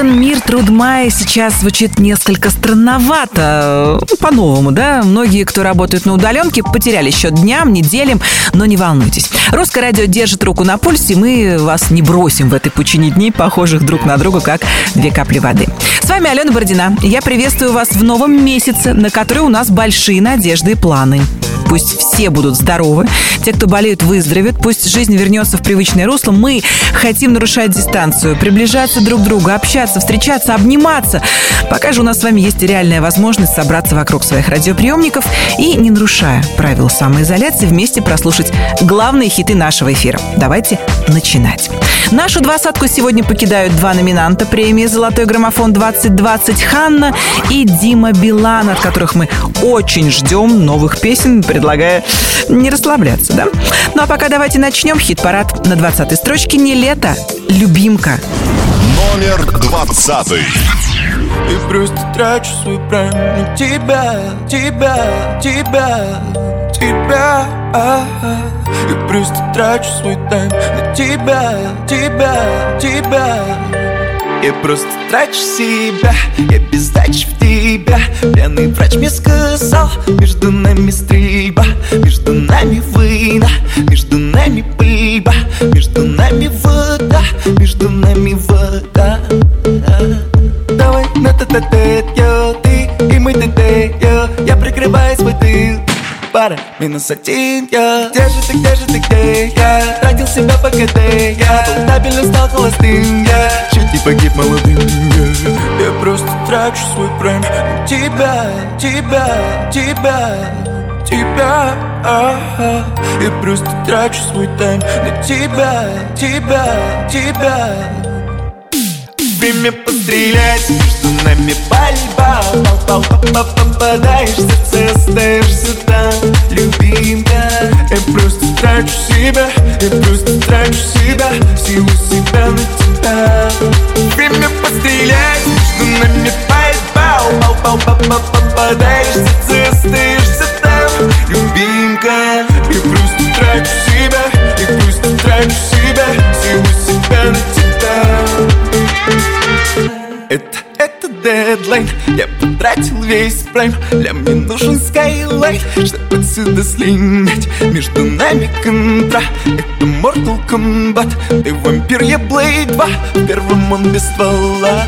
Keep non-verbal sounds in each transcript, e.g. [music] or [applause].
слоган «Мир, труд, май» сейчас звучит несколько странновато. По-новому, да? Многие, кто работает на удаленке, потеряли счет дням, неделям, но не волнуйтесь. Русское радио держит руку на пульсе, мы вас не бросим в этой пучине дней, похожих друг на друга, как две капли воды. С вами Алена Бородина. Я приветствую вас в новом месяце, на который у нас большие надежды и планы пусть все будут здоровы. Те, кто болеют, выздоровеют. Пусть жизнь вернется в привычное русло. Мы хотим нарушать дистанцию, приближаться друг к другу, общаться, встречаться, обниматься. Пока же у нас с вами есть реальная возможность собраться вокруг своих радиоприемников и, не нарушая правил самоизоляции, вместе прослушать главные хиты нашего эфира. Давайте начинать. Нашу двадцатку сегодня покидают два номинанта премии «Золотой граммофон-2020» Ханна и Дима Билан, от которых мы очень ждем новых песен, предлагая не расслабляться, да? Ну а пока давайте начнем хит-парад на 20-й строчке «Не лето, любимка». Номер двадцатый. И просто трачу свой прайм на тебя, тебя, тебя, тебя И просто трачу свой тайм на тебя, тебя, тебя я просто трачу себя, я без сдачи в тебя. Пьяный врач мне сказал, между нами стрельба Между нами война, между нами пыльба Между нами вода, между нами вода. Давай на тет ты и мы тет Я прикрываю свой тыл пара Минус один я. Где же ты, где же ты, где я? Тратил себя по КД я стабильно, стал холостым я. Чуть не погиб молодым я. Я просто трачу свой прайм тебя, тебя, тебя Тебя, а-а. Я просто трачу свой тайм на тебя, тебя, тебя Время пострелять, между нами пальба Пал, пал, пал, попадаешь в сердце, остаешься там. Любимка, я просто трачу себя Я просто трачу себя, силу себя на тебя. Время пострелять, между нами пальба Пал, пал, пал, пал, попадаешь в сердце, дедлайн Я потратил весь прайм Для мне нужен скайлайн Чтобы отсюда слинять. Между нами контра. Это Mortal Kombat. Ты вампир, я Блейд 2 В первом он без ствола.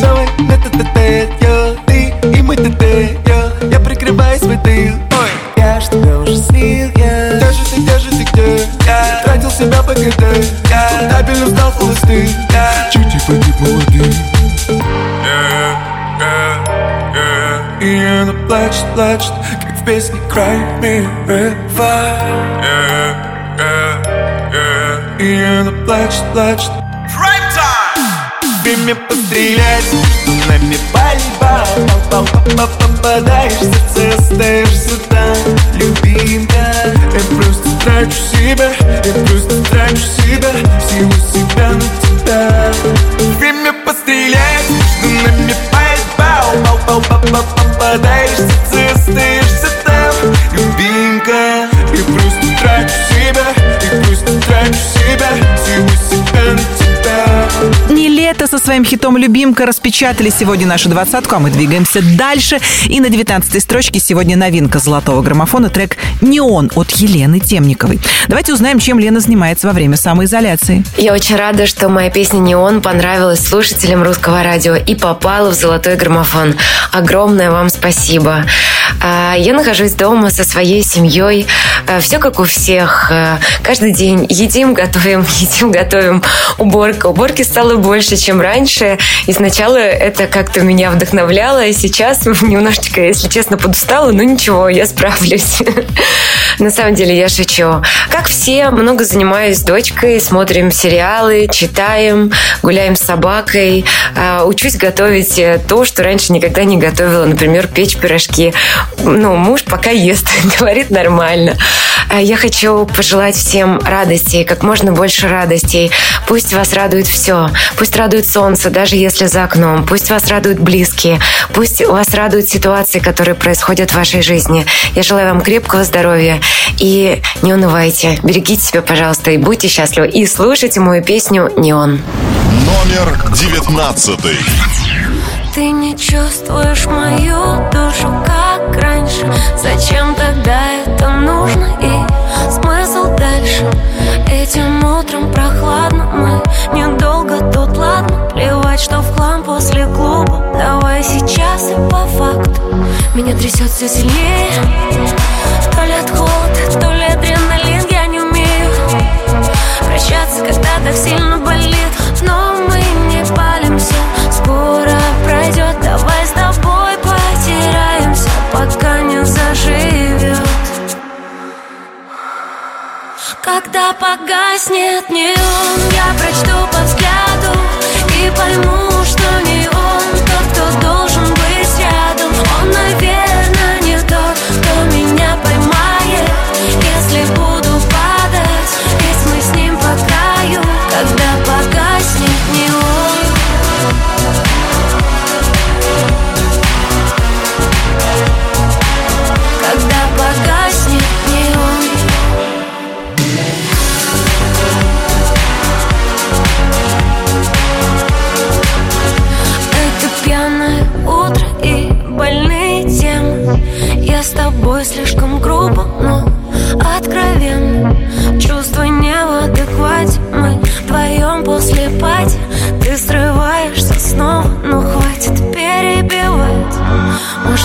Давай, это тет я Ты и мы тет я Я прикрываю свой тыл Ой, я ж тебя уже слил, я. Где же ты, где же ты, где? Я? Тратил себя по КД Я стабильно стал холостым Я. Чуть не погиб молодым плачет, плачет, как в песне Cry Me River И она плачет, плачет Время пострелять, нами пальба Пал, пал, пал, попадаешь в сердце, остаешься там Любимка, я просто трачу себя Я просто трачу себя, силу себя на тебя Время пострелять, нами пальба Пал, пал, пал, пал, попадаешь сердце, со своим хитом «Любимка» распечатали сегодня нашу двадцатку, а мы двигаемся дальше. И на девятнадцатой строчке сегодня новинка золотого граммофона трек «Неон» от Елены Темниковой. Давайте узнаем, чем Лена занимается во время самоизоляции. Я очень рада, что моя песня «Неон» понравилась слушателям русского радио и попала в золотой граммофон. Огромное вам спасибо. А, Я нахожусь дома со своей семьей. Все как у всех. А, Каждый день едим, готовим, [laughs] едим, готовим. Уборка. Уборки стало больше, чем раньше. И сначала это как-то меня вдохновляло. И сейчас [laughs] немножечко, если честно, подустала. Но ничего, я справлюсь. [laughs] На самом деле я шучу. Как все, много занимаюсь дочкой, смотрим сериалы, читаем, гуляем с собакой, а, учусь готовить э, то, что раньше никогда не готовила, например, печь пирожки. Ну, муж пока ест, [laughs] говорит нормально. А Я хочу пожелать всем радостей, как можно больше радостей. Пусть вас радует все. Пусть радует солнце, даже если за окном. Пусть вас радуют близкие. Пусть вас радуют ситуации, которые происходят в вашей жизни. Я желаю вам крепкого здоровья. И не унывайте. Берегите себя, пожалуйста, и будьте счастливы. И слушайте мою песню «Неон». Номер девятнадцатый. Ты не чувствуешь мою душу, раньше Зачем тогда это нужно и смысл дальше? Этим утром прохладно, мы недолго тут, ладно? Плевать, что в хлам после клуба. Давай сейчас и по факту. Меня трясет все сильнее. То ли от холода, то ли адреналин Я не умею прощаться, когда так сильно болит не заживет Когда погаснет неон Я прочту по взгляду И пойму, что не он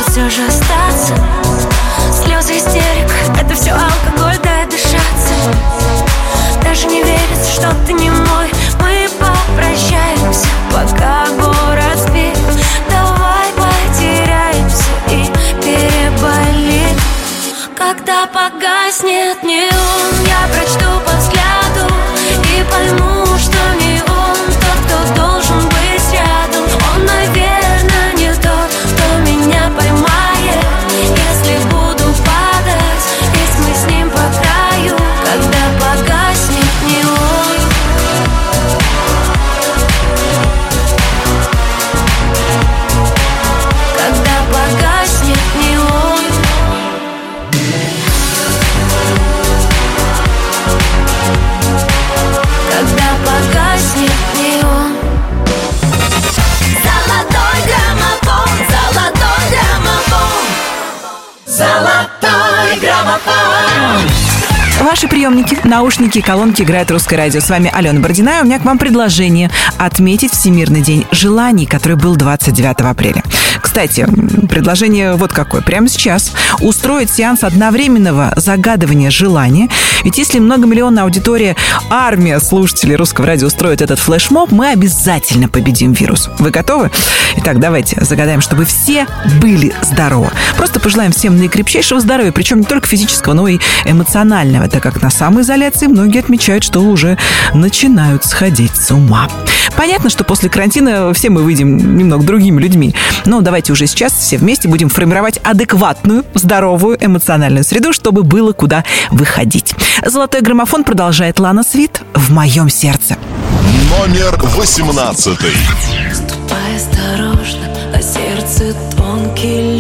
все же остаться. Слезы истерик, это все алкоголь, дай дышаться. Даже не верится, что ты не мой. Мы попрощаемся, пока город спит. Давай потеряемся и переболим Когда погаснет неон Я прочту по приемники, наушники, колонки играют русское радио. С вами Алена Бородина. У меня к вам предложение отметить Всемирный день желаний, который был 29 апреля. Кстати, предложение вот какое. Прямо сейчас устроить сеанс одновременного загадывания желания. Ведь если многомиллионная аудитория, армия слушателей русского радио устроит этот флешмоб, мы обязательно победим вирус. Вы готовы? Итак, давайте загадаем, чтобы все были здоровы. Просто пожелаем всем наикрепчайшего здоровья, причем не только физического, но и эмоционального, так как на самоизоляции многие отмечают, что уже начинают сходить с ума. Понятно, что после карантина все мы выйдем немного другими людьми, но давайте уже сейчас все вместе будем формировать адекватную, здоровую эмоциональную среду, чтобы было куда выходить. Золотой граммофон продолжает Лана Свит в моем сердце. Номер восемнадцатый. Ступай осторожно, а сердце тонкий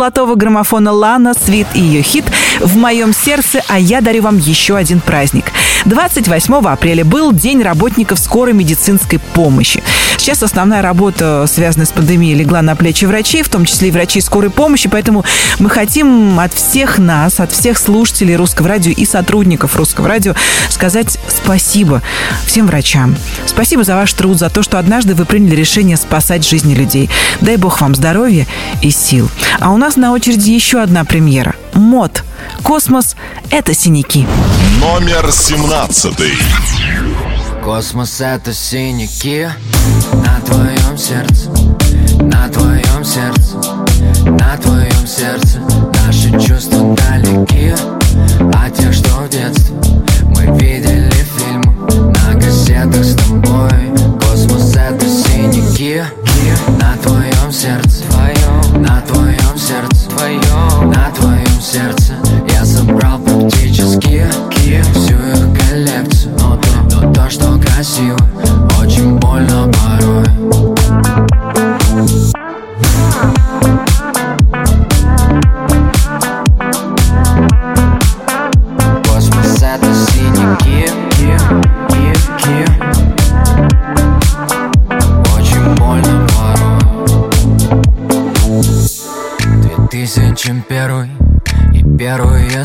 золотого граммофона Лана, Свит и ее хит «В моем сердце, а я дарю вам еще один праздник». 28 апреля был День работников скорой медицинской помощи. Сейчас основная работа, связанная с пандемией, легла на плечи врачей, в том числе и врачей скорой помощи, поэтому мы хотим от всех нас, от всех слушателей Русского радио и сотрудников Русского радио сказать спасибо всем врачам. Спасибо за ваш труд, за то, что однажды вы приняли решение спасать жизни людей. Дай бог вам здоровья и сил. А у нас на очереди еще одна премьера. МОД. Космос – это синяки. Номер семнадцатый. Космос это синяки на твоем сердце, на твоем сердце, на твоем сердце. Наши чувства далеки, а те, что в детстве мы видели на кассетах с тобой. Космос это синяки на твоем сердце, твоем, на твоем сердце, твоем, на твоем сердце.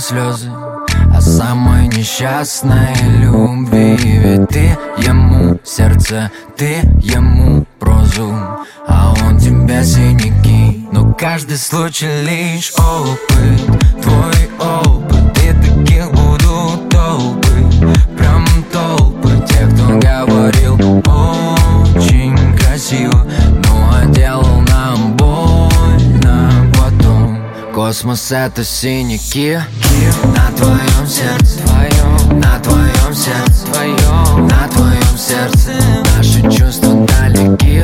Слезы О самой несчастной любви. Ведь ты ему сердце, ты ему прозу А он тебе синяки. Но каждый случай лишь опыт Твой опыт. И таких будут толпы Прям толпы. Тех, кто говорил очень красиво Но а делал нам больно. Потом Космос это синяки На твоем сердце Твоем На твоем сердце Твоем На твоем сердце Наши чувства далеки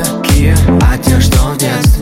А те, что в детстве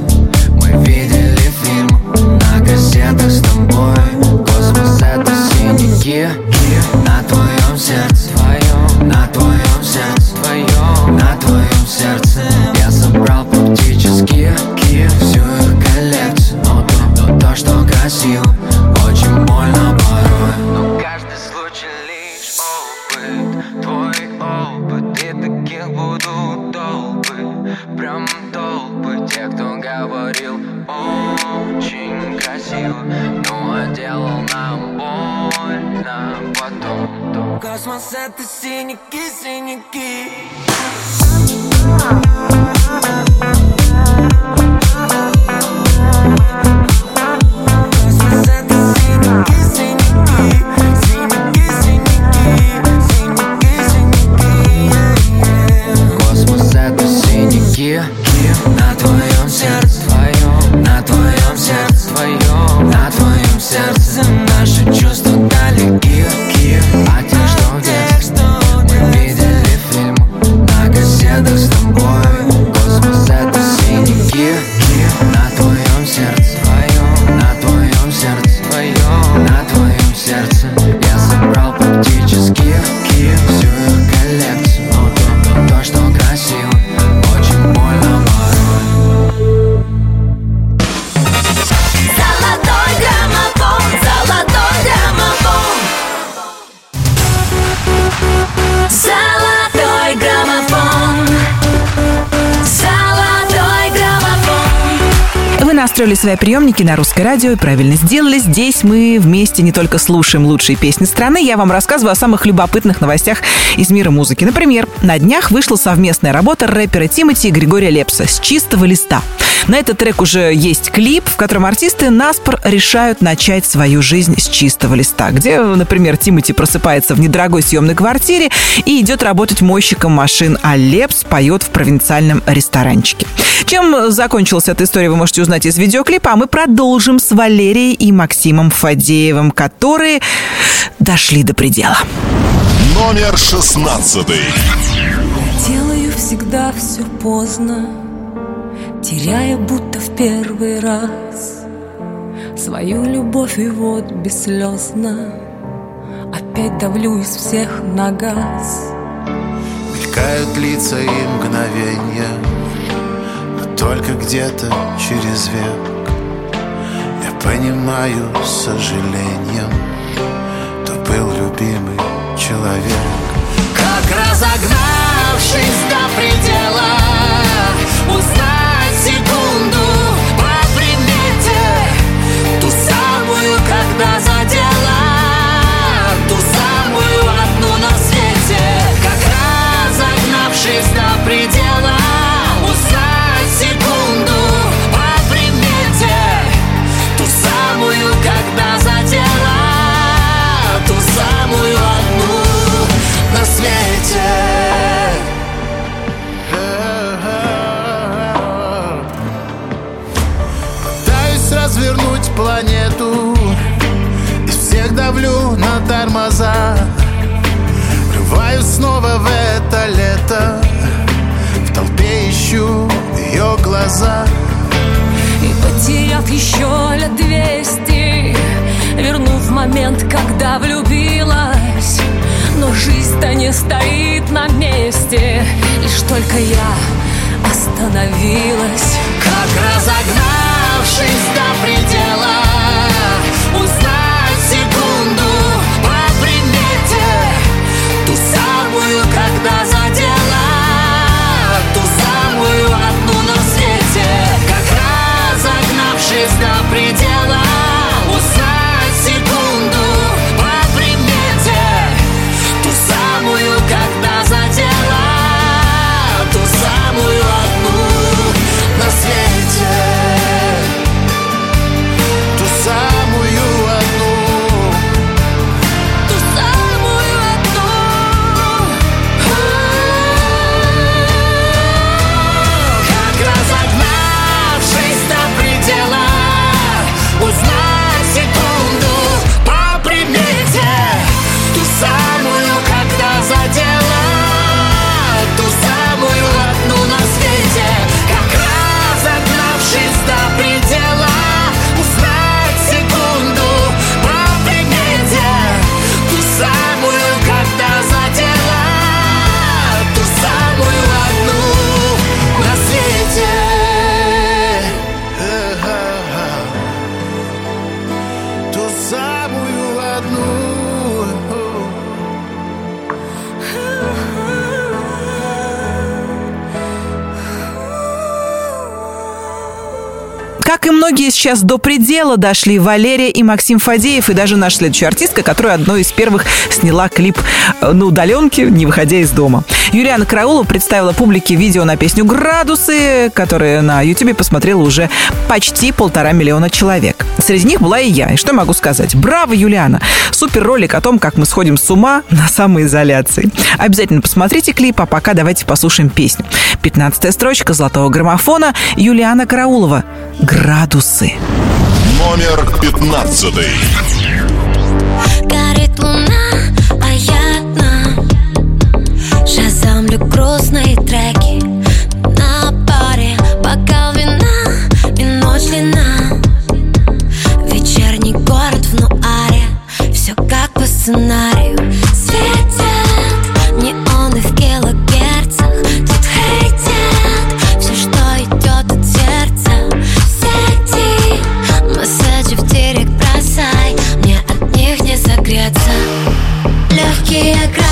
настроили свои приемники на русское радио и правильно сделали. Здесь мы вместе не только слушаем лучшие песни страны, я вам рассказываю о самых любопытных новостях из мира музыки. Например, на днях вышла совместная работа рэпера Тимати и Григория Лепса «С чистого листа». На этот трек уже есть клип, в котором артисты наспор решают начать свою жизнь с чистого листа, где, например, Тимати просыпается в недорогой съемной квартире и идет работать мойщиком машин, а Лепс поет в провинциальном ресторанчике. Чем закончилась эта история, вы можете узнать из видеоклипа, а мы продолжим с Валерией и Максимом Фадеевым, которые дошли до предела. Номер шестнадцатый. Делаю всегда все поздно, теряя будто в первый раз свою любовь и вот бесслезно опять давлю из всех на газ. Мелькают лица и мгновенья Но только где-то через век понимаю с сожалением То был любимый человек. Как разогнавшись до предела Узнать сейчас до предела дошли Валерия и Максим Фадеев, и даже наша следующая артистка, которая одной из первых сняла клип э, на удаленке, не выходя из дома. Юлиана Караулова представила публике видео на песню «Градусы», которое на Ютубе посмотрело уже почти полтора миллиона человек. Среди них была и я. И что могу сказать? Браво, Юлиана! Супер ролик о том, как мы сходим с ума [laughs] на самоизоляции. Обязательно посмотрите клип, а пока давайте послушаем песню. 15 строчка золотого граммофона Юлиана Караулова «Градусы». Номер пятнадцатый. Горит луна, Шазамлю грустные треки. На паре бокал вина и ночь длина Вечерний город в нуаре Все как по сценарию. Светят неоны в килогерцах Тут хейтят все, что идет от сердца. Сети месседжи в директ бросай. Мне от них не согреться. Легкие градусы,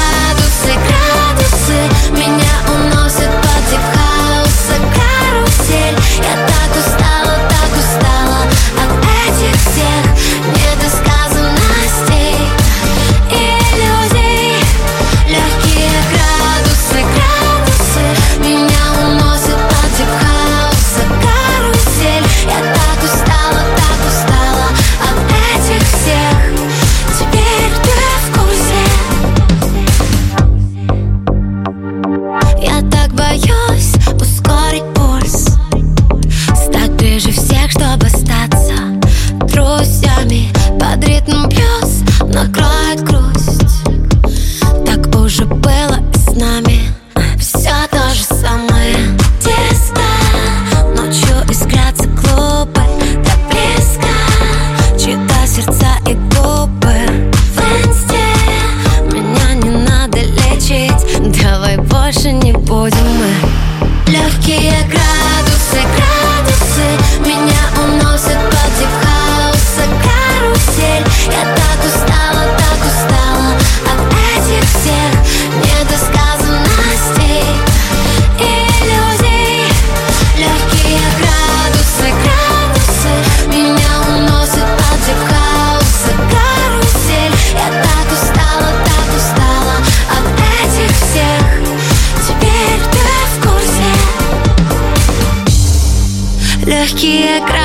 Легкие градусы,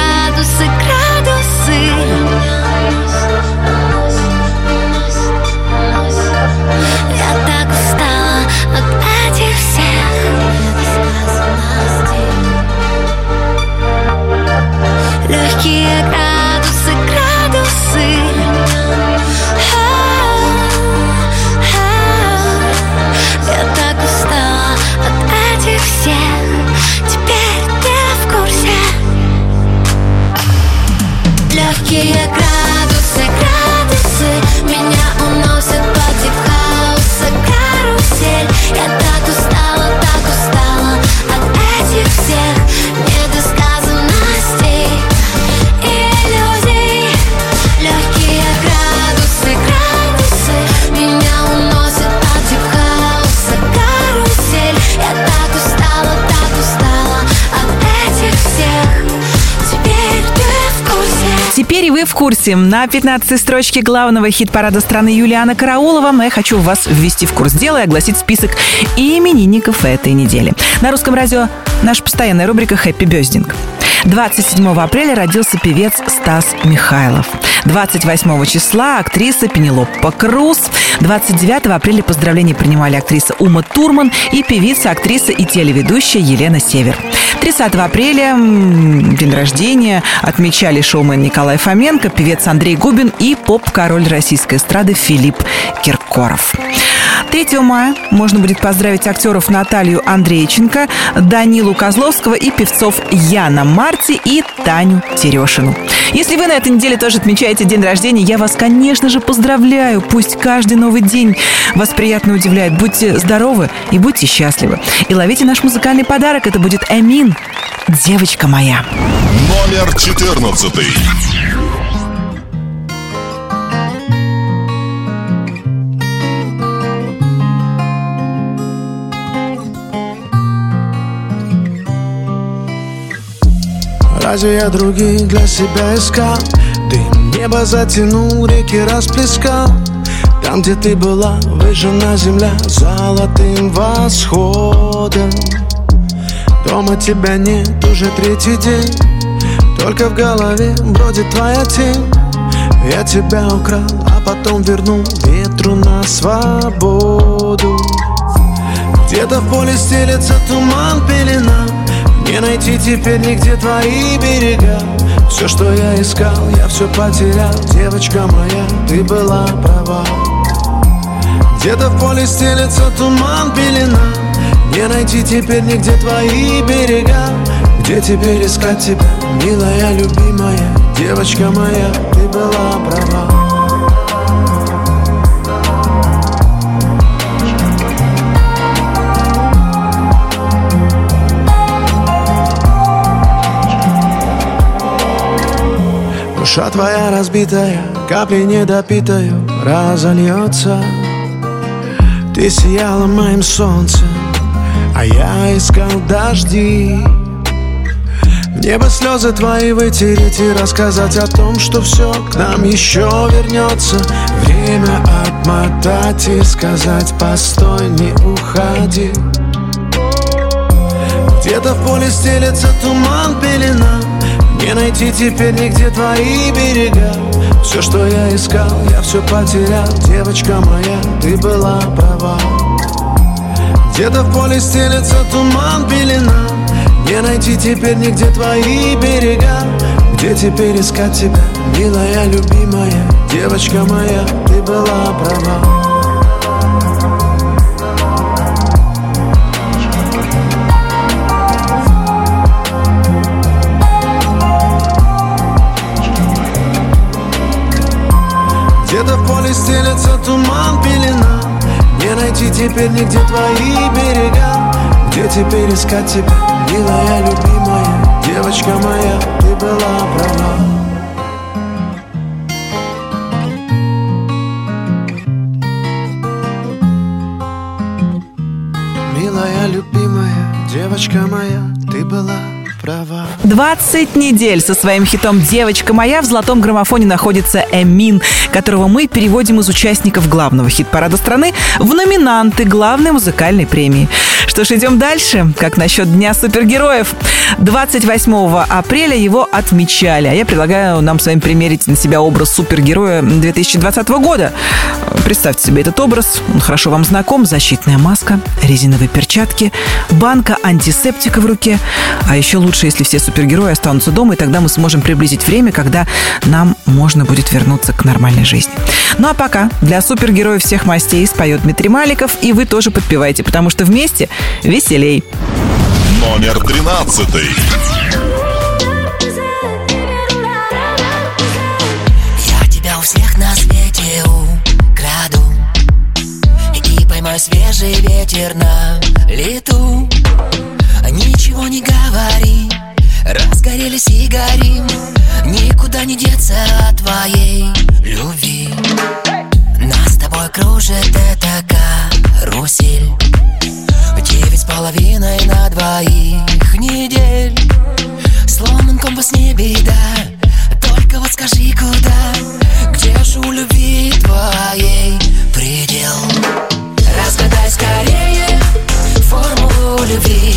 курсе. На 15 строчке главного хит-парада страны Юлиана Караулова я хочу вас ввести в курс дела и огласить список именинников этой недели. На русском радио наша постоянная рубрика «Хэппи Бездинг». 27 апреля родился певец Стас Михайлов. 28 числа актриса Пенелопа Круз. 29 апреля поздравления принимали актриса Ума Турман и певица, актриса и телеведущая Елена Север. 30 апреля день рождения отмечали шоумен Николай Фоменко, певец Андрей Губин и поп-король российской эстрады Филипп Киркоров. 3 мая можно будет поздравить актеров Наталью Андрейченко, Данилу Козловского и певцов Яна Марти и Таню Терешину. Если вы на этой неделе тоже отмечаете день рождения, я вас, конечно же, поздравляю. Пусть каждый новый день вас приятно удивляет. Будьте здоровы и будьте счастливы. И ловите наш музыкальный подарок. Это будет Эмин, девочка моя. Номер 14. Разве я других для себя искал? Дым небо затянул, реки расплескал. Там, где ты была, выжжена земля Золотым восходом. Дома тебя нет уже третий день. Только в голове бродит твоя тень. Я тебя украл, а потом вернул ветру на свободу. Где-то в поле стелется туман, пелена Не найти теперь нигде твои берега. Все, что я искал, я все потерял. Девочка моя, ты была права. Где-то в поле стелется туман, пелена. Не найти теперь нигде твои берега. Где теперь искать тебя, милая, любимая? Девочка моя, ты была права Душа твоя разбитая, капли недопитаю разольется Ты сияла моим солнцем, а я искал дожди. В небо слезы твои вытереть и рассказать о том, что все к нам еще вернется Время отмотать и сказать постой, не уходи Где-то в поле стелется туман, пелена Не найти теперь нигде твои берега. Все, что я искал, я все потерял. Девочка моя, ты была права. Где-то в поле стелется туман, пелена. Не найти теперь нигде твои берега. Где теперь искать тебя, милая, любимая? Девочка моя, ты была права поле стелется туман, пелена. Не найти теперь нигде твои берега. Где теперь искать тебя, милая, любимая? Девочка моя, ты была права. Милая, любимая, девочка моя, ты была права 20 недель со своим хитом «Девочка моя» в золотом граммофоне находится Эмин, которого мы переводим из участников главного хит-парада страны в номинанты главной музыкальной премии. Что ж, идем дальше. Как насчет Дня супергероев? 28 апреля его отмечали. А я предлагаю нам с вами примерить на себя образ супергероя 2020 года. Представьте себе этот образ. Он хорошо вам знаком. Защитная маска, резиновые перчатки, банка антисептика в руке. А еще лучше, если все супергерои останутся дома, и тогда мы сможем приблизить время, когда нам можно будет вернуться к нормальной жизни. Ну а пока для супергероев всех мастей споет Дмитрий Маликов, и вы тоже подпевайте, потому что вместе веселей. Номер тринадцатый. Я тебя у всех на свете украду И поймаю свежий ветер на лету Ничего не говори, разгорелись и горим Никуда не деться от твоей любви Нас с тобой кружит эта карусель половиной на двоих недель. Сломан компас не беда Только вот скажи куда? Где же у любви твоей предел? Разгадай скорее формулу любви.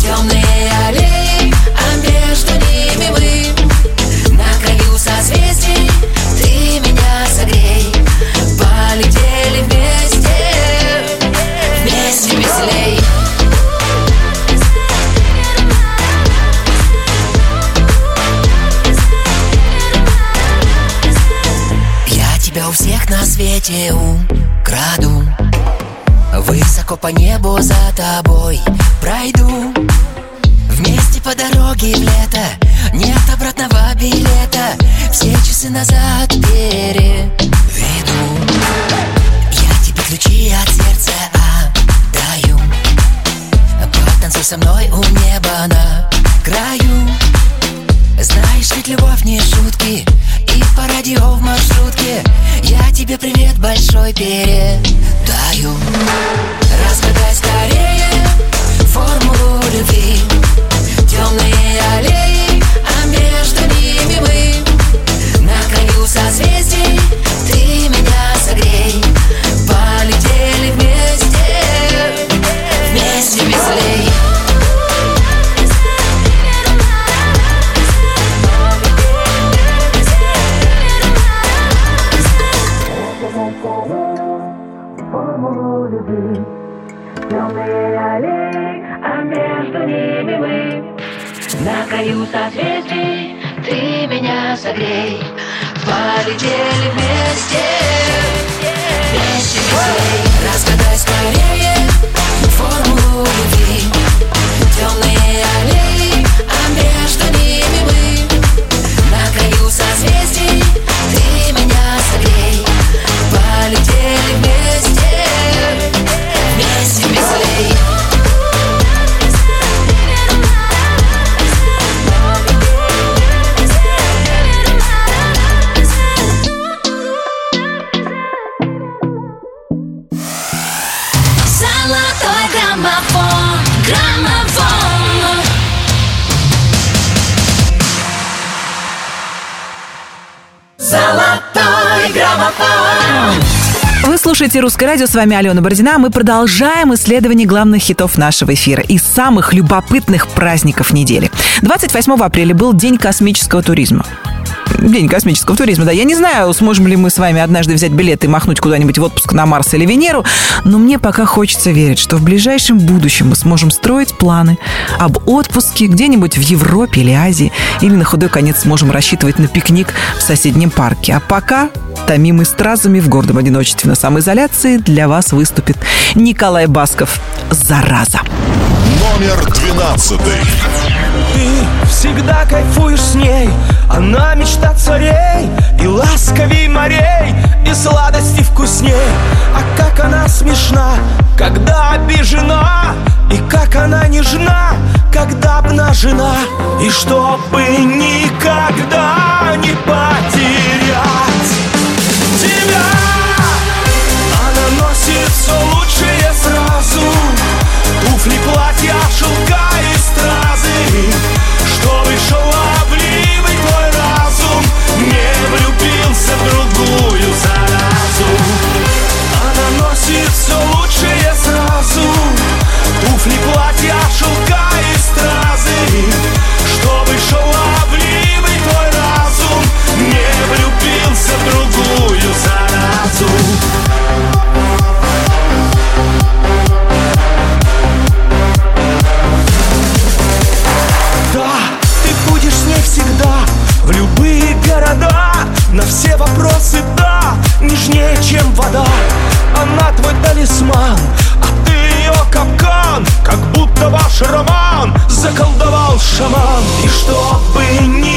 Темные аллеи, а между ними мы. На краю созвездий ты меня согрей. Полетели вместе, вместе веселей на свете украду. Высоко по небу за тобой пройду. Вместе по дороге в лето Нет обратного билета. Все часы назад переведу. Я тебе ключи от сердца отдаю. Потанцуй со мной у неба на краю знаешь, ведь любовь не шутки И по радио в маршрутке. Я тебе привет большой передаю. Разгадай скорее формулу любви. Темные аллеи, а между ними мы. На краю созвездий ты меня согрей. Полетели вместе, вместе веселей краю созвездий ты меня согрей. Полетели вместе, вместе веселей слушаете «Русское радио», с вами Алена Бородина. Мы продолжаем исследование главных хитов нашего эфира и самых любопытных праздников недели. 28 апреля был День космического туризма. День космического туризма, да. Я не знаю, сможем ли мы с вами однажды взять билет и махнуть куда-нибудь в отпуск на Марс или Венеру, но мне пока хочется верить, что в ближайшем будущем мы сможем строить планы об отпуске где-нибудь в Европе или Азии, или на худой конец сможем рассчитывать на пикник в соседнем парке. А пока, томимый стразами в гордом одиночестве. На самоизоляции, для вас выступит Николай Басков. «Зараза». Номер двенадцатый. Ты всегда кайфуешь с ней. Она мечта царей И ласковей морей И сладости вкусней. А как она смешна Когда обижена И как она нежна Когда обнажена. И чтобы никогда не потерять наш роман заколдовал шаман. И чтобы не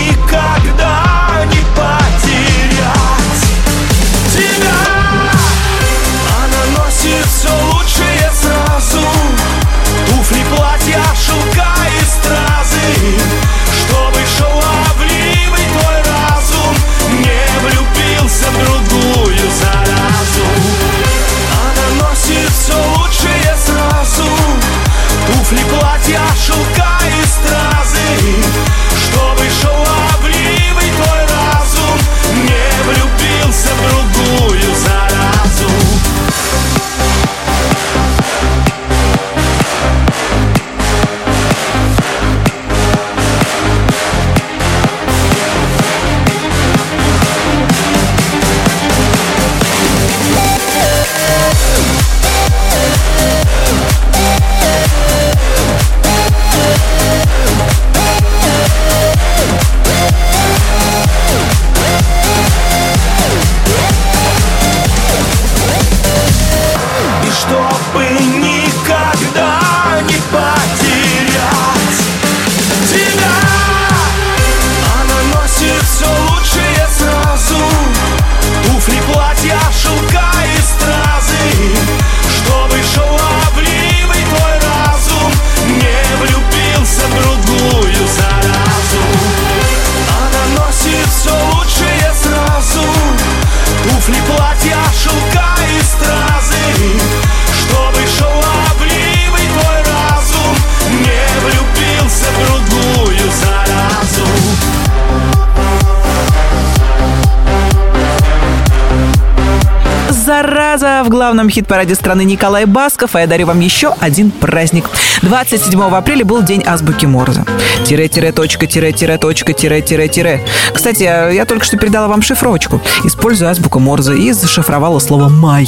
В главном хит-параде страны Николай Басков, а я дарю вам еще один праздник. 27 апреля был день азбуки Морзе. Тире-тире, точка, тире-тире, точка, тире-тире-тире. Кстати, я только что передала вам шифровочку. Использую азбуку Морзе и зашифровала слово «май».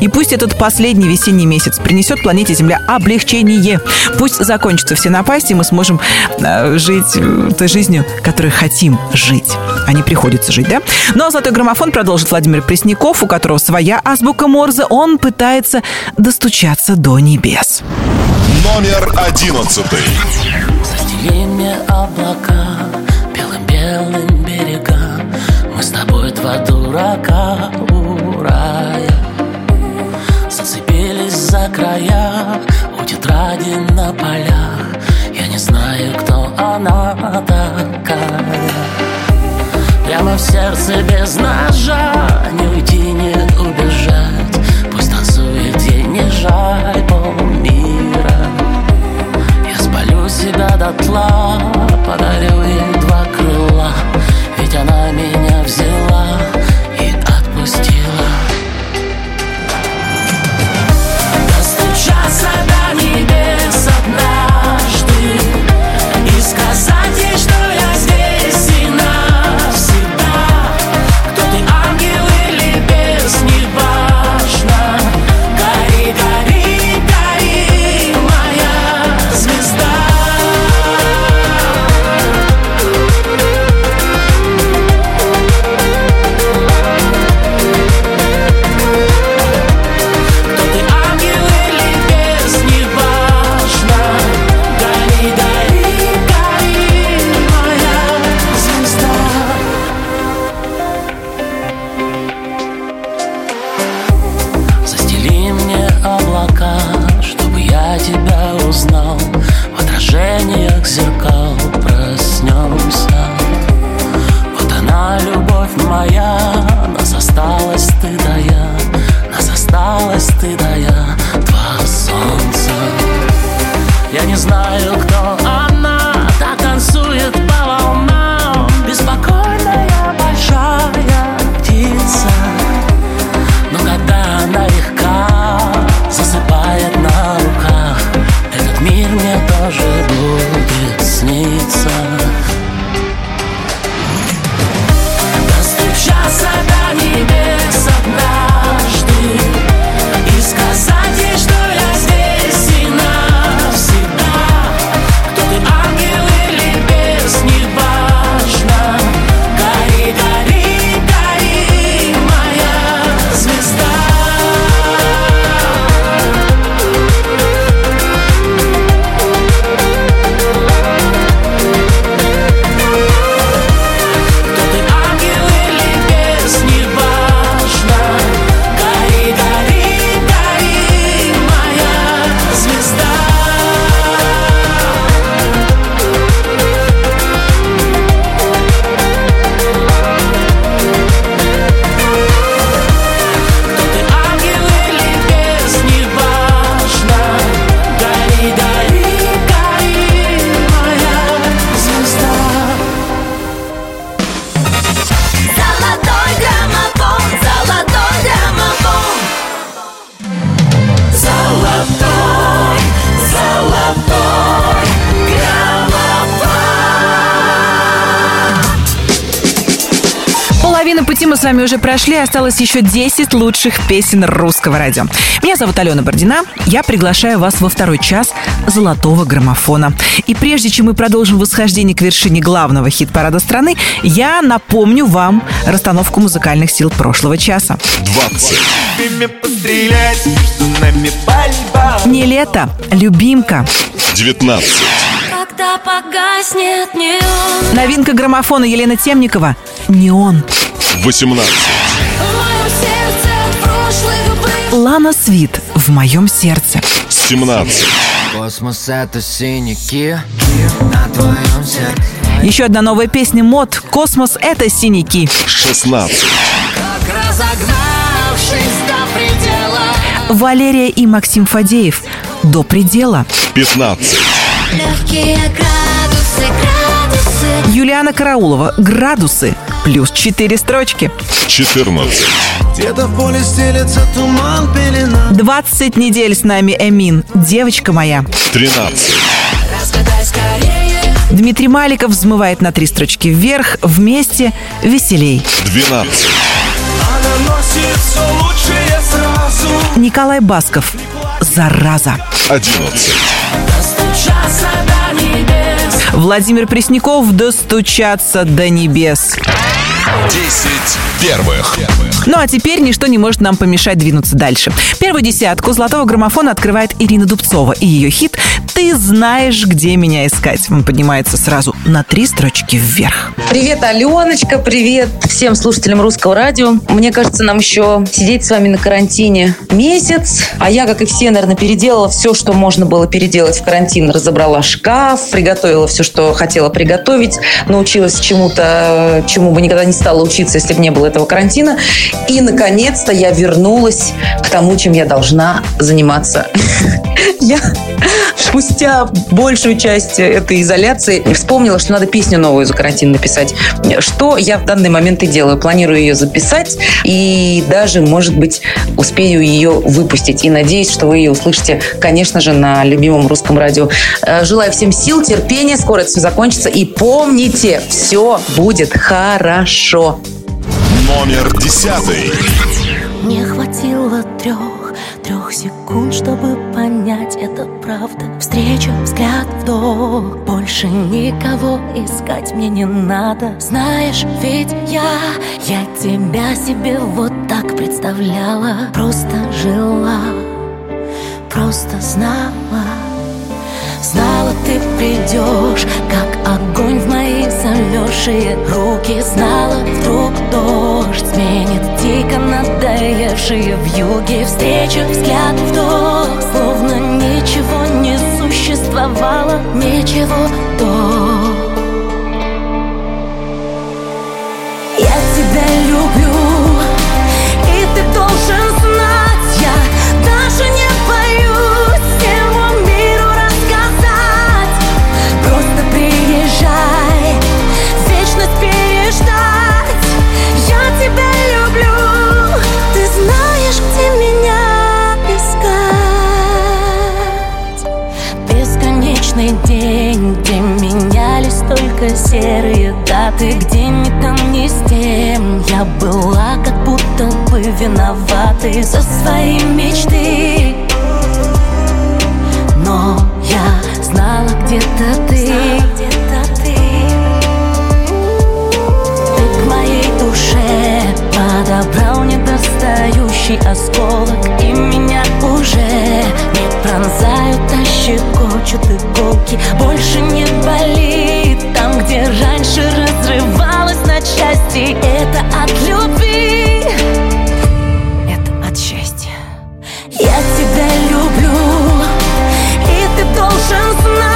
И пусть этот последний весенний месяц принесет планете Земля облегчение. Пусть закончатся все напасти, и мы сможем э, жить э, той жизнью, которой хотим жить. А не приходится жить, да? Ну а золотой граммофон продолжит Владимир Пресняков, у которого своя азбука Морзе. Он пытается достучаться до небес. Номер одиннадцатый. Застели мне облака белым-белым берегам. Мы с тобой два дурака у рая Зацепились за края у тетради на полях. Я не знаю, кто она такая. Прямо в сердце без ножа Не уйти, жаль полмира Я спалю себя дотла Подарю ей два крыла Ведь она меня прошли, осталось еще 10 лучших песен русского радио. Меня зовут Алена Бордина, я приглашаю вас во второй час золотого граммофона. И прежде чем мы продолжим восхождение к вершине главного хит-парада страны, я напомню вам расстановку музыкальных сил прошлого часа. 20. Время пострелять, между нами пальба Не лето, любимка. 19. Когда погаснет неон Новинка граммофона Елена Темникова «Неон». 18. В моем сердце прошлых быв Лана Свит «В моем сердце». 17. Космос это синяки на твоем сердце Еще одна новая песня «Мод». «Космос» — это синяки. 16. Как разогнавшись до предела Валерия и Максим Фадеев «До предела». 15. Легкие градусы, градусы Юлиана Караулова «Градусы» плюс 4 строчки. 14. Где-то в поле стелется туман, пелена 20 недель с нами Эмин, девочка моя. 13. Разгадай скорее Дмитрий Маликов взмывает на три строчки вверх, вместе веселей. 12. Она носит все лучшее сразу Николай Басков, зараза. 11. Достучаться до небес Владимир Пресняков, достучаться до небес. 10 первых. Ну а теперь ничто не может нам помешать двинуться дальше. Первую десятку золотого граммофона открывает Ирина Дубцова и ее хит «Ты знаешь, где меня искать». Он поднимается сразу на три строчки вверх. Привет, Аленочка, привет всем слушателям русского радио. Мне кажется, нам еще сидеть с вами на карантине месяц. А я, как и все, наверное, переделала все, что можно было переделать в карантин. Разобрала шкаф, приготовила все, что хотела приготовить, научилась чему-то, чему бы никогда не стала учиться, если бы не было этого карантина. И, наконец-то, я вернулась к тому, чем я должна заниматься. [laughs] Я спустя большую часть этой изоляции вспомнила, что надо песню новую за карантин написать. Что я в данный момент и делаю. Планирую ее записать и даже, может быть, успею ее выпустить. И надеюсь, что вы ее услышите, конечно же, на любимом русском радио. Э, Желаю всем сил, терпения, скоро это все закончится. И помните, все будет хорошо. Номер 10. Не хватило трех, трех секунд, чтобы понять, это правда. Встреча, взгляд, вдох Больше никого искать мне не надо. Знаешь, ведь я, я тебя себе вот так представляла. Просто жила, просто знала. Знала, ты придешь, как огонь в мои замерзшие руки Знала, вдруг дождь сменит дико надоевшие в юге Встреча, взгляд, вдох, словно ничего не существовало Ничего до Я тебя люблю, и ты должен серые даты Где ни там, ни с тем. Я была как будто бы виноватой За свои мечты. Но я знала где-то ты. Ты. К моей душе подобрал недостающий осколок И меня уже не пронзают, а щекочут иголки. Больше не болит там, где раньше разрывалась на части. Это от любви, это от счастья. Я тебя люблю, и ты должен знать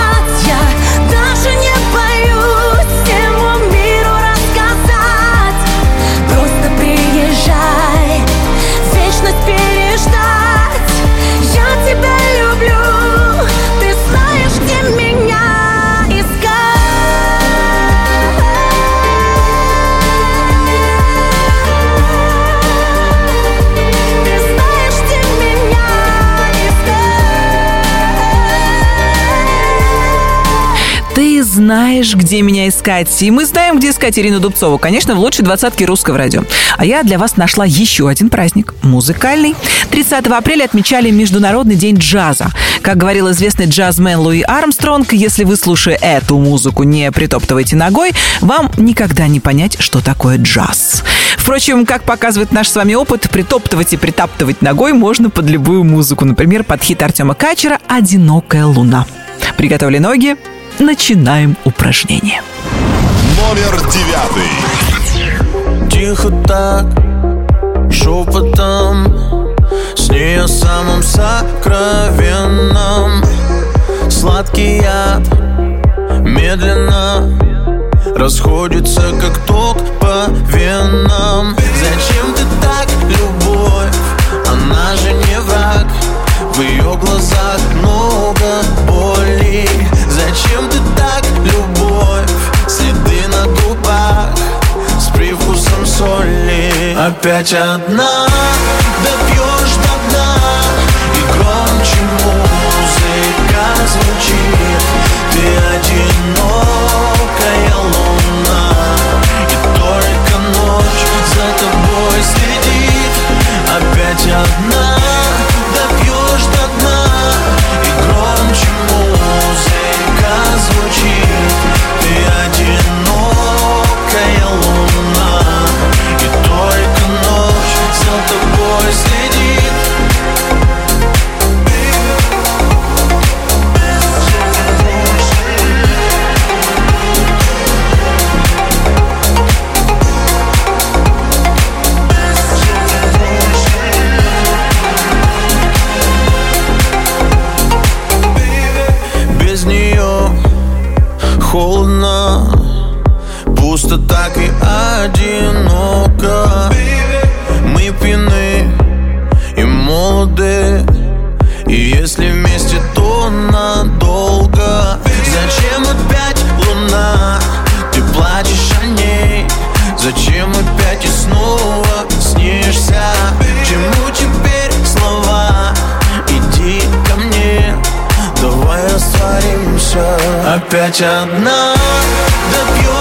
знаешь, где меня искать. И мы знаем, где искать Ирину Дубцову. Конечно, в лучшей двадцатке русского радио. А я для вас нашла еще один праздник. Музыкальный. 30 апреля отмечали Международный день джаза. Как говорил известный джазмен Луи Армстронг, если вы, слушая эту музыку, не притоптываете ногой, вам никогда не понять, что такое джаз. Впрочем, как показывает наш с вами опыт, притоптывать и притаптывать ногой можно под любую музыку. Например, под хит Артема Качера «Одинокая луна». Приготовили ноги, начинаем упражнение. Номер 9. Тихо так, шепотом С ней о самом сокровенном Сладкий яд медленно Расходится, как ток по венам Зачем ты так, любовь? Она же не враг В ее глазах много боли Зачем ты так, любовь? Следы на губах с привкусом соли. Опять одна, допьешь до дна. И громче музыка звучит. Ты одинокая луна. И только ночь за тобой следит. Опять одна, одиноко Мы пьяны и молоды И если вместе, то надолго Зачем опять луна? Ты плачешь о ней Зачем опять и снова снишься? Чему теперь слова? Иди ко мне Давай растворимся Опять одна Допьешь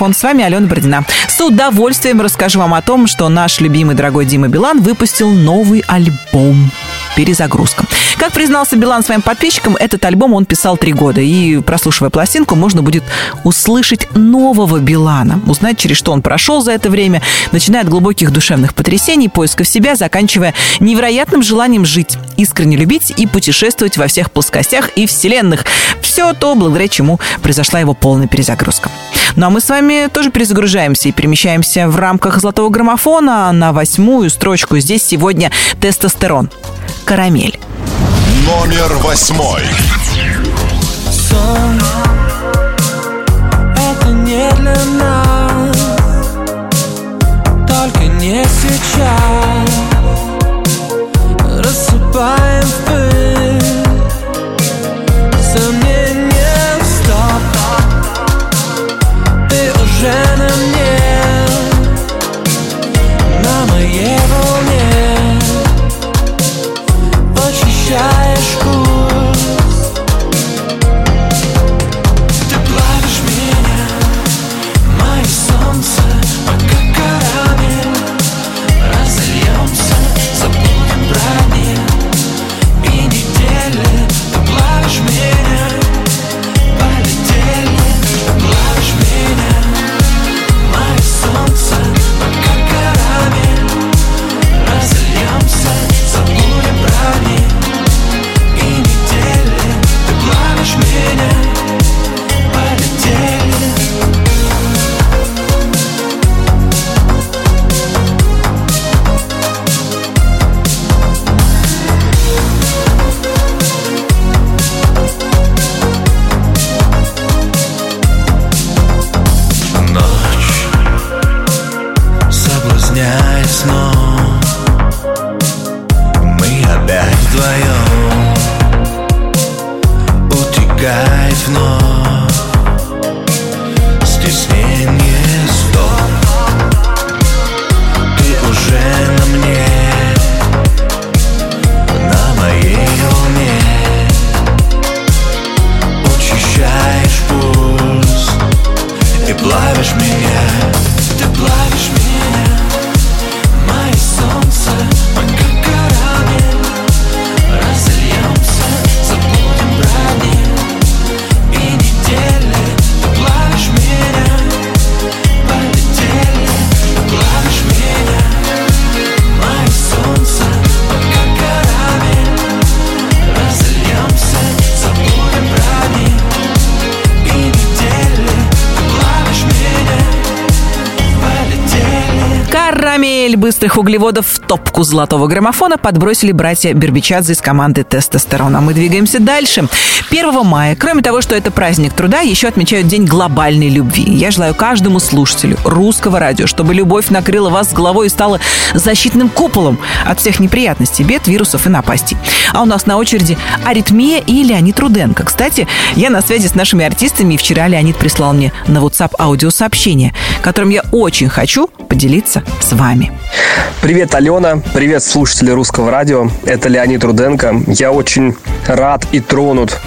«Золотой граммофон». С вами Алена Бородина. С удовольствием расскажу вам о том, что наш любимый дорогой Дима Билан выпустил новый альбом перезагрузка. Как признался Билан своим подписчикам, этот альбом он писал три года. И, прослушивая пластинку, можно будет услышать нового Билана, узнать, через что он прошел за это время, начиная от глубоких душевных потрясений, поисков себя, заканчивая невероятным желанием жить, искренне любить и путешествовать во всех плоскостях и вселенных. Все то, благодаря чему произошла его полная перезагрузка. Ну а мы с вами тоже перезагружаемся и перемещаемся в рамках золотого граммофона на восьмую строчку. Здесь сегодня тестостерон. Карамель. Номер восьмой. Сон Это не для нас Только не сейчас Рассыпаем углеводов в топку золотого граммофона подбросили братья Бербичадзе из команды «Тестостерон». А мы двигаемся дальше. 1 мая, кроме того, что это праздник труда, еще отмечают День глобальной любви. Я желаю каждому слушателю русского радио, чтобы любовь накрыла вас с головой и стала защитным куполом от всех неприятностей, бед, вирусов и напастей. А у нас на очереди аритмия и Леонид Руденко. Кстати, я на связи с нашими артистами, и вчера Леонид прислал мне на WhatsApp аудиосообщение, которым я очень хочу поделиться с вами. Привет, Алена. Привет, слушатели русского радио. Это Леонид Руденко. Я очень рад и тронут,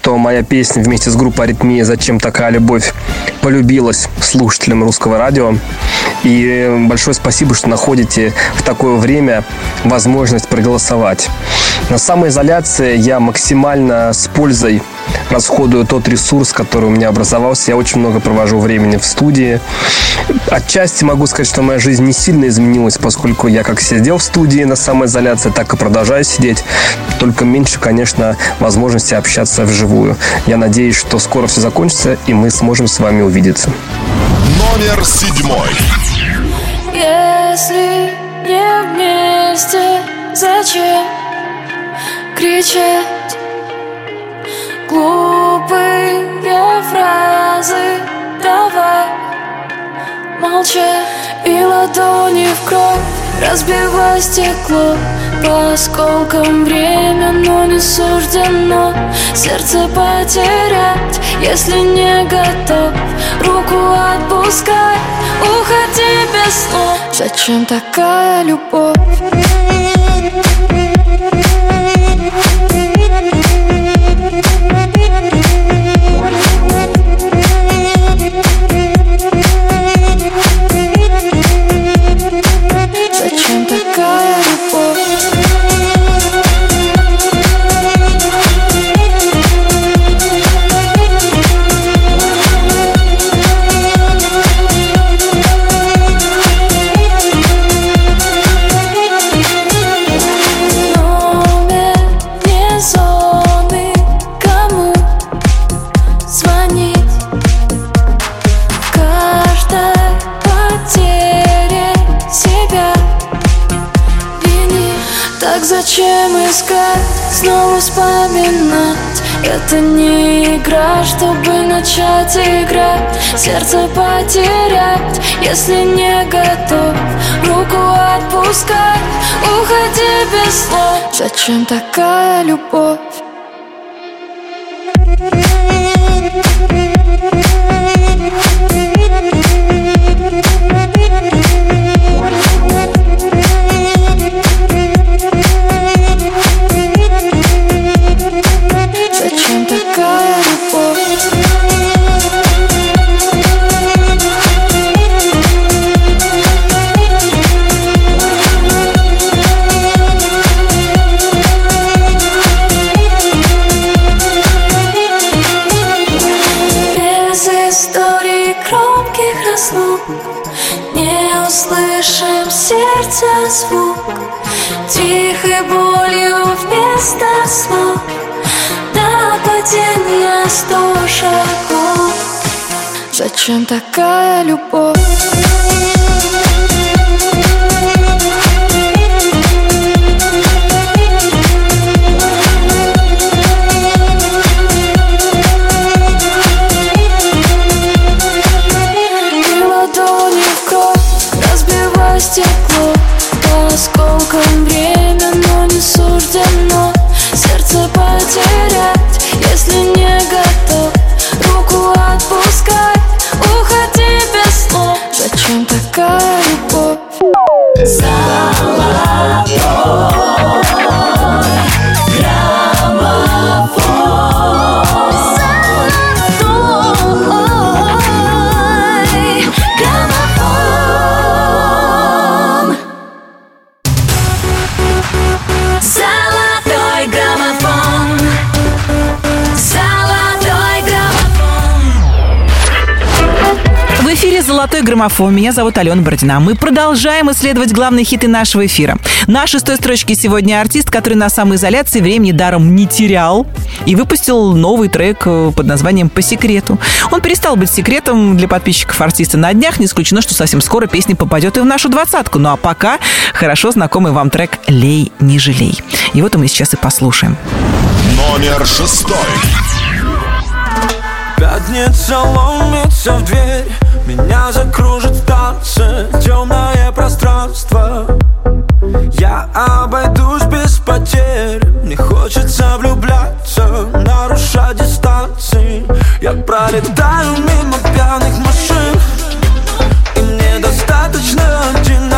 что моя песня вместе с группой «Аритмия. Зачем такая любовь» полюбилась слушателям русского радио. И большое спасибо, что находите в такое время возможность проголосовать. На самоизоляции я максимально с пользой расходую тот ресурс, который у меня образовался. Я очень много провожу времени в студии. Отчасти могу сказать, что моя жизнь не сильно изменилась, поскольку я как сидел в студии на самоизоляции, так и продолжаю сидеть. Только меньше, конечно, возможности общаться вживую. Я надеюсь, что скоро все закончится, и мы сможем с вами увидеться. Номер седьмой. Если не вместе, зачем кричать глупые фразы? Давай молчать и ладони в кровь Разбивай стекло по осколкам время, но не суждено. Сердце потерять, если не готов. Руку отпускай, уходи без слов Зачем такая любовь? Искать, снова вспоминать. Это не игра, чтобы начать играть. Сердце потерять, если не готов. Руку отпускать, уходи без слов Зачем такая любовь? Не услышим сердца звук Тихой болью вместо слов Нападение сто шагов Зачем такая любовь? Потерять, если не «Золотой граммофон». Меня зовут Алена Бородина. Мы продолжаем исследовать главные хиты нашего эфира. На шестой строчке сегодня артист, который на самоизоляции времени даром не терял и выпустил новый трек э, под названием «По секрету». Он перестал быть секретом для подписчиков артиста на днях. Не исключено, что совсем скоро песня попадет и в нашу двадцатку. Ну а пока хорошо знакомый вам трек «Лей, не жалей». И вот мы сейчас и послушаем. Номер шестой. Пятница ломится в дверь Меня закружит в танце Темное пространство. Я обойдусь без потерь. Мне хочется влюбляться Нарушать дистанции. Я пролетаю мимо пьяных машин И мне достаточно один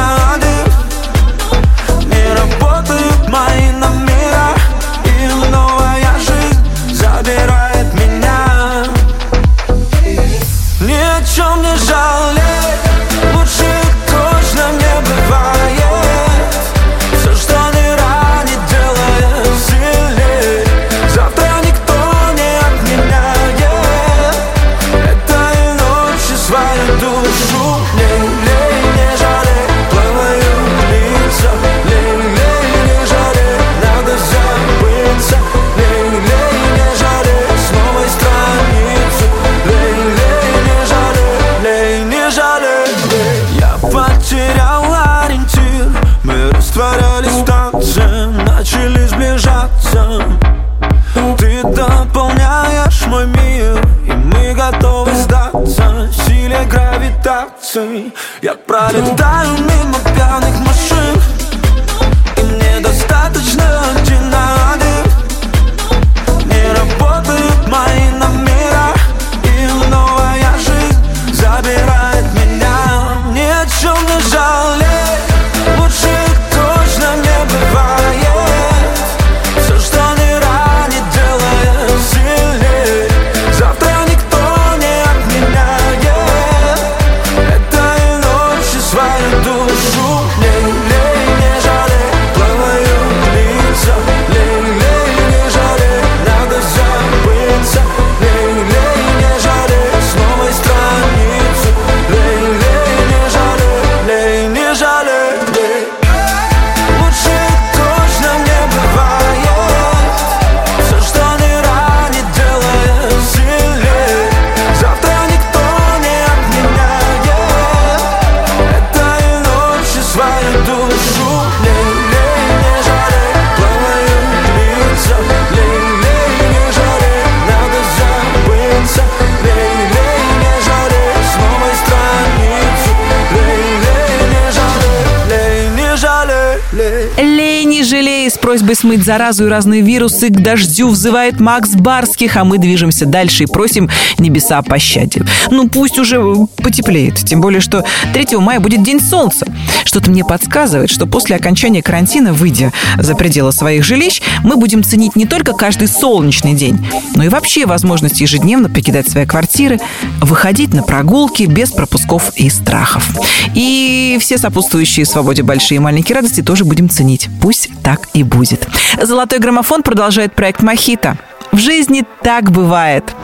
смыть заразу и разные вирусы к дождю взывает Макс Барских, а мы движемся дальше и просим небеса о пощаде. Ну, пусть уже потеплеет, тем более, что 3 мая будет День Солнца. Что-то мне подсказывает, что после окончания карантина, выйдя за пределы своих жилищ, мы будем ценить не только каждый солнечный день, но и вообще возможность ежедневно покидать свои квартиры, выходить на прогулки без пропусков и страхов. И все сопутствующие свободе большие и маленькие радости тоже будем ценить. Пусть так и будет. Золотой граммофон продолжает проект Мохито. В жизни так бывает.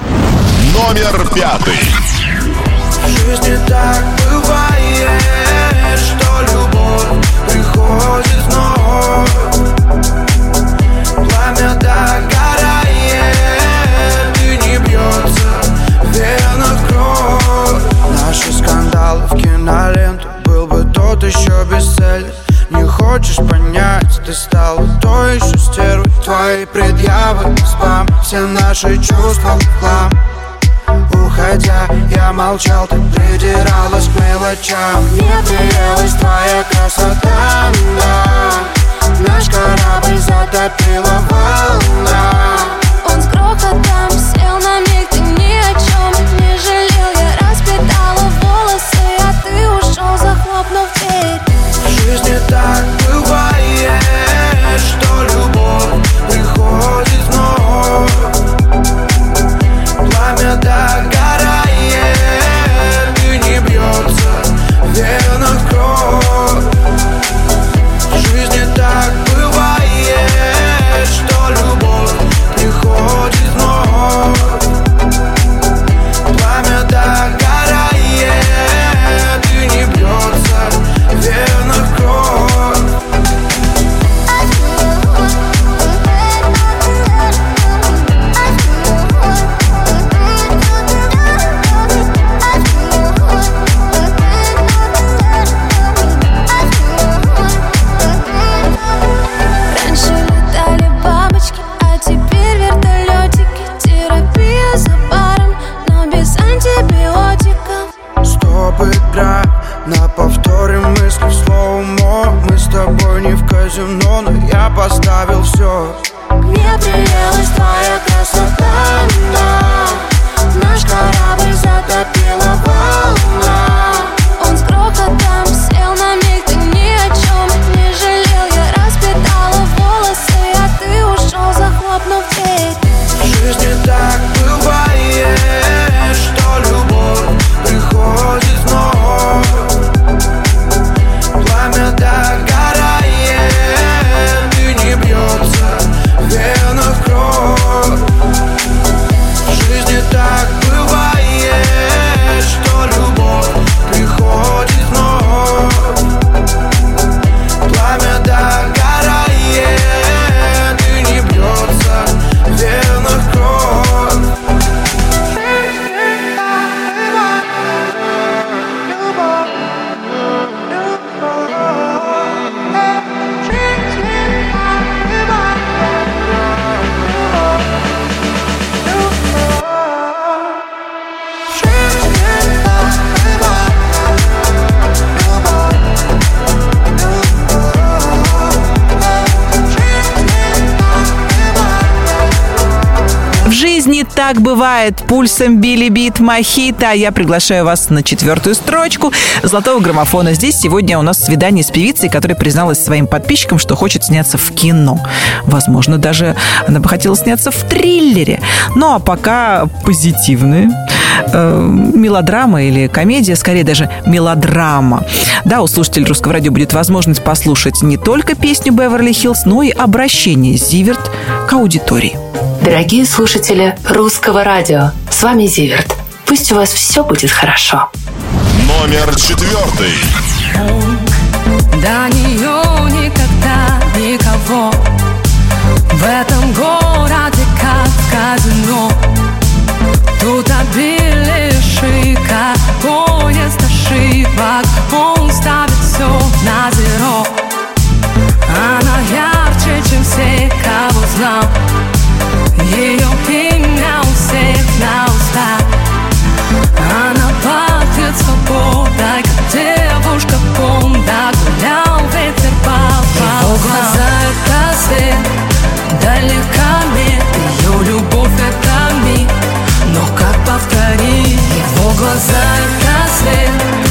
Номер пятый. В жизни так бывает, вновь Пламя догорает, и не бьется. В венах кровь. Наши скандалы в киноленту. Был бы тот еще бестселлер. Не хочешь понять, ты стала той еще стервой. Твои предъявы, спам, все наши чувства в хлам Уходя, я молчал, ты придиралась к мелочам. Мне приелась твоя красота, да. Наш корабль затопила волна. Он с грохотом сел на миг, ты ни о чем не жалел. Я распитала волосы, а ты ушел, захлопнув дверь. В жизни так бывает, что любовь бывает. Пульсом били бит мохито. А я приглашаю вас на четвертую строчку золотого граммофона. Здесь сегодня у нас свидание с певицей, которая призналась своим подписчикам, что хочет сняться в кино. Возможно, даже она бы хотела сняться в триллере. Ну а пока позитивные э, мелодрама или комедия, скорее даже мелодрама. Да, у слушателей русского радио будет возможность послушать не только песню Беверли Хиллз, но и обращение Зиверт к аудитории. Дорогие слушатели русского радио, с вами Зиверт. Пусть у вас все будет хорошо. Номер четвертый. До нее никогда никого В этом городе как в казино Тут обилие шика Поезд ошибок Он ставит все на зеро Она ярче, чем все, кого знал Ее имя у на устах. Она пахнет свободой, девушка Понда Гулял ветер по Его глаза это свет, мир. Ее любовь это миг, но как повторить? Его глаза это свет,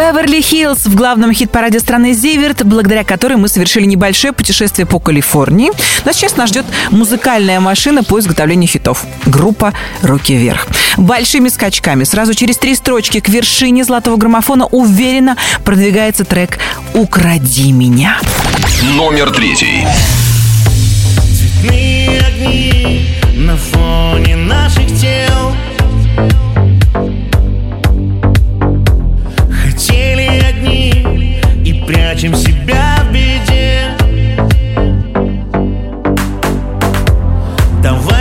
Беверли Хиллз в главном хит-параде страны Зиверт, благодаря которой мы совершили небольшое путешествие по Калифорнии. Но сейчас нас ждет музыкальная машина по изготовлению хитов. Группа «Руки вверх». Большими скачками сразу через три строчки к вершине золотого граммофона уверенно продвигается трек «Укради меня». Номер третий. Цветные огни прячем себя в беде Давай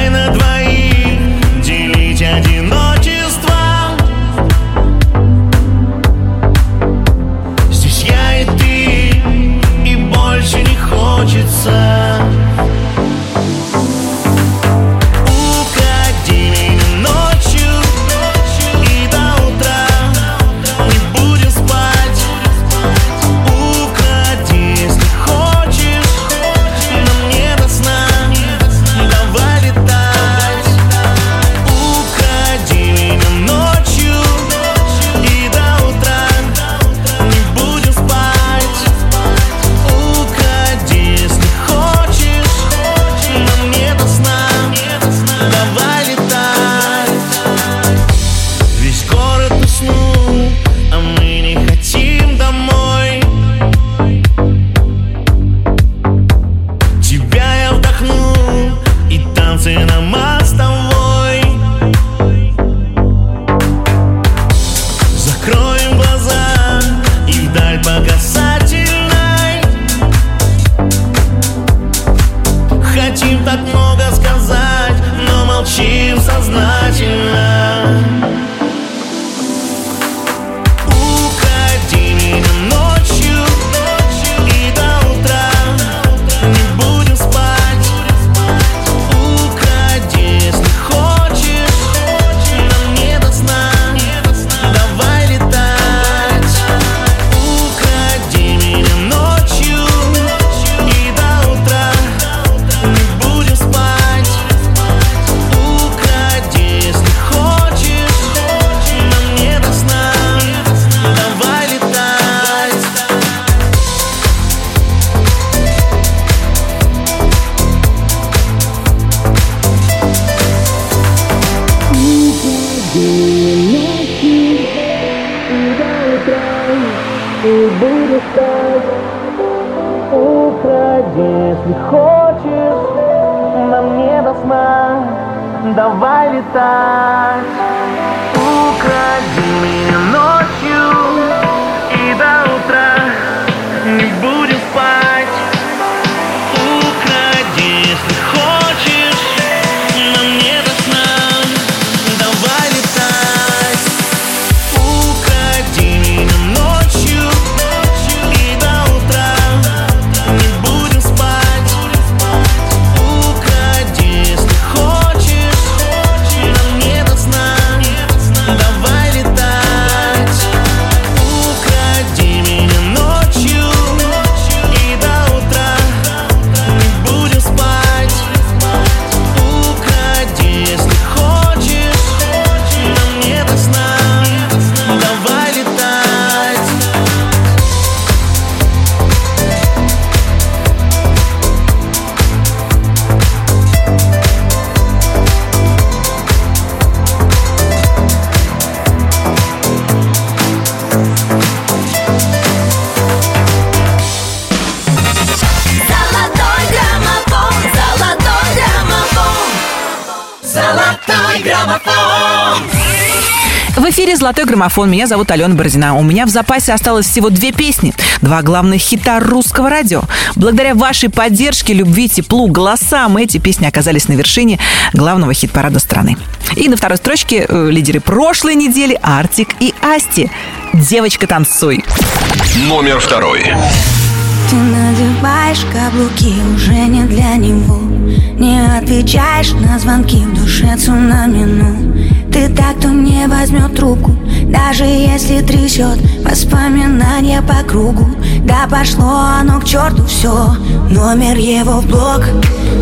граммофон». Меня зовут Алена Бородина. У меня в запасе осталось всего две песни. Два главных хита русского радио. Благодаря вашей поддержке, любви, теплу, голосам эти песни оказались на вершине главного хит-парада страны. И на второй строчке э, лидеры прошлой недели Артик и Асти. «Девочка, танцуй». Номер второй. Ты надеваешь каблуки уже не для него Не отвечаешь на звонки в душе цунами ну Ты так, кто не возьмет трубку Даже если трясет воспоминания по кругу Да пошло оно к черту все Номер его в блог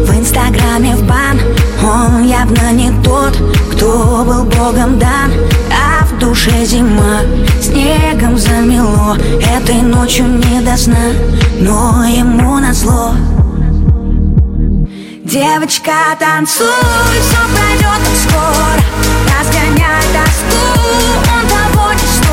В инстаграме в бан. Он явно не тот, кто был богом дан А в душе зима Снегом замело. Этой ночью не до сна Но ему назло Девочка, танцуй, все пройдет скоро. Разгоняй тоску,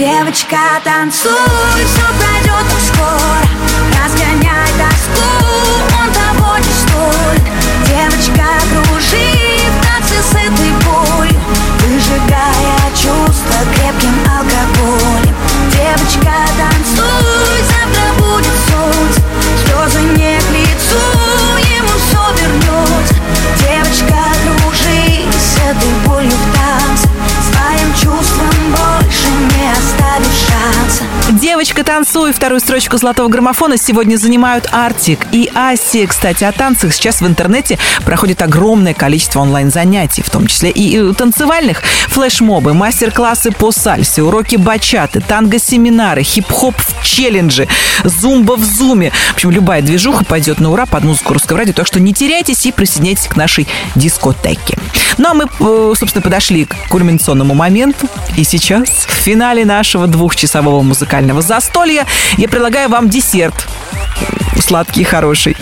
Девочка, танцуй, все пройдет так скоро Разгоняй тоску, он того не стоит Девочка, кружи в танце с этой болью Выжигая чувства крепким алкоголем. Девочка, танцуй, Девочка, танцуй. Вторую строчку золотого граммофона сегодня занимают Артик и Аси. Кстати, о танцах сейчас в интернете проходит огромное количество онлайн-занятий, в том числе и танцевальных. Флешмобы, мастер-классы по сальсе, уроки бачаты, танго-семинары, хип-хоп в челлендже, зумба в зуме. В общем, любая движуха пойдет на ура под музыку русского радио, так что не теряйтесь и присоединяйтесь к нашей дискотеке. Ну а мы, э, собственно, подошли к кульминационному моменту. И сейчас, в финале нашего двухчасового музыкального застолья, я предлагаю вам десерт сладкий хороший.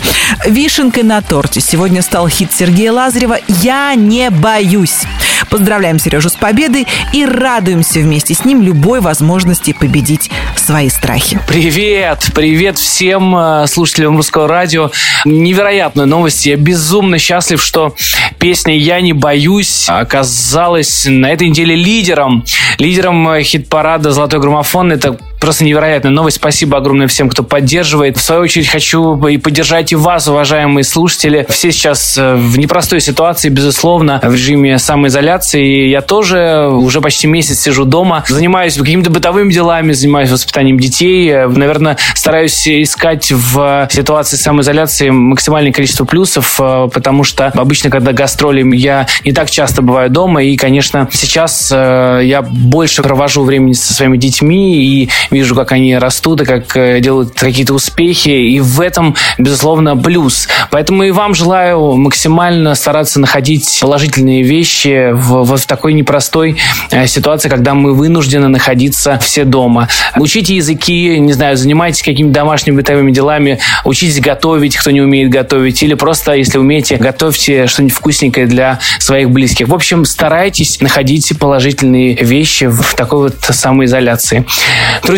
Вишенкой на торте сегодня стал хит Сергея Лазарева «Я не боюсь». Поздравляем Сережу с победой и радуемся вместе с ним любой возможности победить свои страхи. Привет! Привет всем э, слушателям русского радио. Невероятная новость. Я безумно счастлив, что песня «Я не боюсь» оказалась на этой неделе лидером лидером э, хит-парада «Золотой граммофон». Это просто невероятная новость. Спасибо огромное всем, кто поддерживает. В свою очередь хочу и поддержать и вас, уважаемые слушатели. Все сейчас э, в непростой ситуации, безусловно, в режиме самоизоляции. Я тоже уже почти месяц сижу дома, занимаюсь какими-то бытовыми делами, занимаюсь воспитанием детей. Наверное, стараюсь искать в ситуации самоизоляции максимальное количество плюсов, э, потому что обычно, когда гастроли, я не так часто бываю дома. И, конечно, сейчас э, я больше провожу времени со своими детьми и вижу, как они растут и как э, делают какие-то успехи. И в этом, безусловно, плюс. Поэтому и вам желаю максимально стараться находить положительные вещи в, в такой непростой э, ситуации, когда мы вынуждены находиться все дома. Учите языки, не знаю, занимайтесь какими-то домашними бытовыми делами, учитесь готовить, кто не умеет готовить, или просто, если умеете, готовьте что-нибудь вкусненькое для своих близких. В общем, старайтесь находить положительные вещи в такой вот самоизоляции.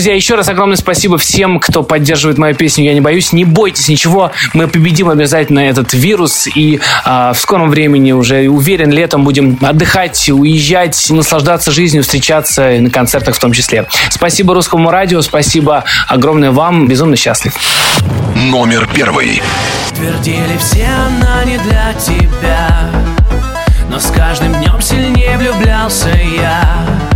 Друзья, еще раз огромное спасибо всем, кто поддерживает мою песню «Я не боюсь». Не бойтесь ничего, мы победим обязательно этот вирус. И а, в скором времени уже, уверен, летом будем отдыхать, уезжать, наслаждаться жизнью, встречаться на концертах в том числе. Спасибо Русскому радио, спасибо огромное вам. Безумно счастлив. Номер первый. Твердили все, она не для тебя Но с каждым днем сильнее влюблялся я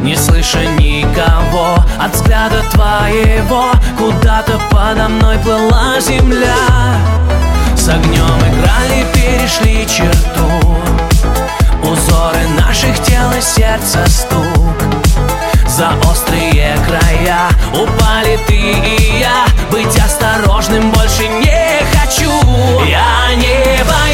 не слыша никого От взгляда твоего Куда-то подо мной плыла земля. С огнем играли, перешли черту. Узоры наших тел и сердца стук. За острые края Упали ты и я. Быть осторожным больше не хочу. Я не боюсь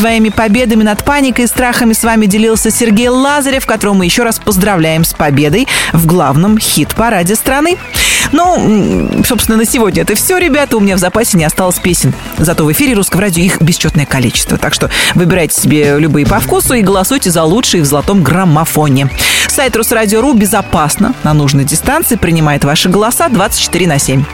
своими победами над паникой и страхами с вами делился Сергей Лазарев, которого мы еще раз поздравляем с победой в главном хит-параде страны. Ну, собственно, на сегодня это все, ребята. У меня в запасе не осталось песен. Зато в эфире русского радио их бесчетное количество. Так что выбирайте себе любые по вкусу и голосуйте за лучшие в золотом граммофоне. Сайт Русрадио.ру безопасно на нужной дистанции принимает ваши голоса 24 на 7.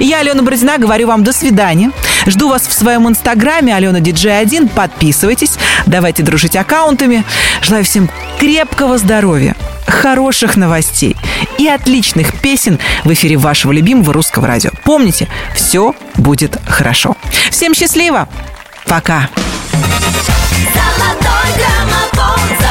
Я, Алена Бородина, говорю вам до свидания. Жду вас в своем инстаграме Алена Диджей 1. Подписывайтесь, давайте дружить аккаунтами. Желаю всем крепкого здоровья, хороших новостей и отличных песен в эфире вашего любимого русского радио. Помните, все будет хорошо. Всем счастливо! Пока! Золотой граммофон